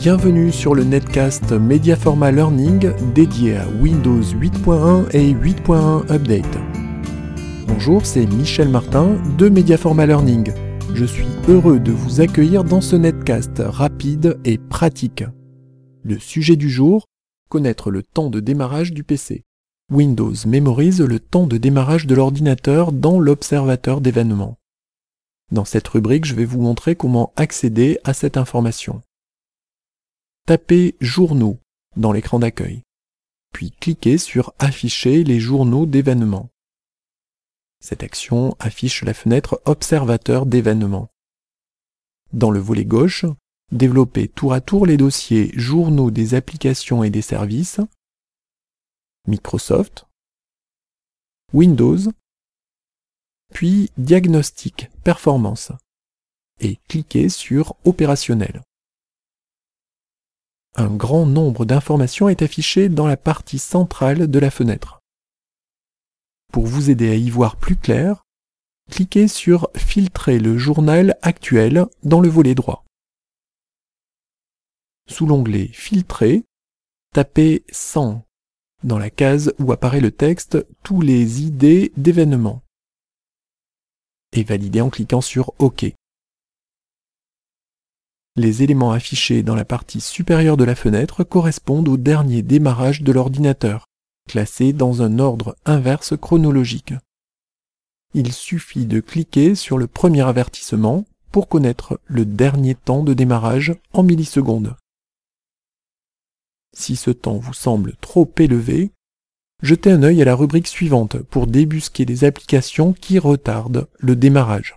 Bienvenue sur le netcast Mediaforma Learning dédié à Windows 8.1 et 8.1 Update. Bonjour, c'est Michel Martin de Mediaforma Learning. Je suis heureux de vous accueillir dans ce netcast rapide et pratique. Le sujet du jour, connaître le temps de démarrage du PC. Windows mémorise le temps de démarrage de l'ordinateur dans l'observateur d'événements. Dans cette rubrique, je vais vous montrer comment accéder à cette information. Tapez Journaux dans l'écran d'accueil, puis cliquez sur Afficher les journaux d'événements. Cette action affiche la fenêtre Observateur d'événements. Dans le volet gauche, développez tour à tour les dossiers Journaux des applications et des services, Microsoft, Windows, puis Diagnostic Performance et cliquez sur Opérationnel. Un grand nombre d'informations est affiché dans la partie centrale de la fenêtre. Pour vous aider à y voir plus clair, cliquez sur Filtrer le journal actuel dans le volet droit. Sous l'onglet Filtrer, tapez 100 dans la case où apparaît le texte Tous les idées d'événements et validez en cliquant sur OK. Les éléments affichés dans la partie supérieure de la fenêtre correspondent au dernier démarrage de l'ordinateur, classé dans un ordre inverse chronologique. Il suffit de cliquer sur le premier avertissement pour connaître le dernier temps de démarrage en millisecondes. Si ce temps vous semble trop élevé, jetez un œil à la rubrique suivante pour débusquer des applications qui retardent le démarrage.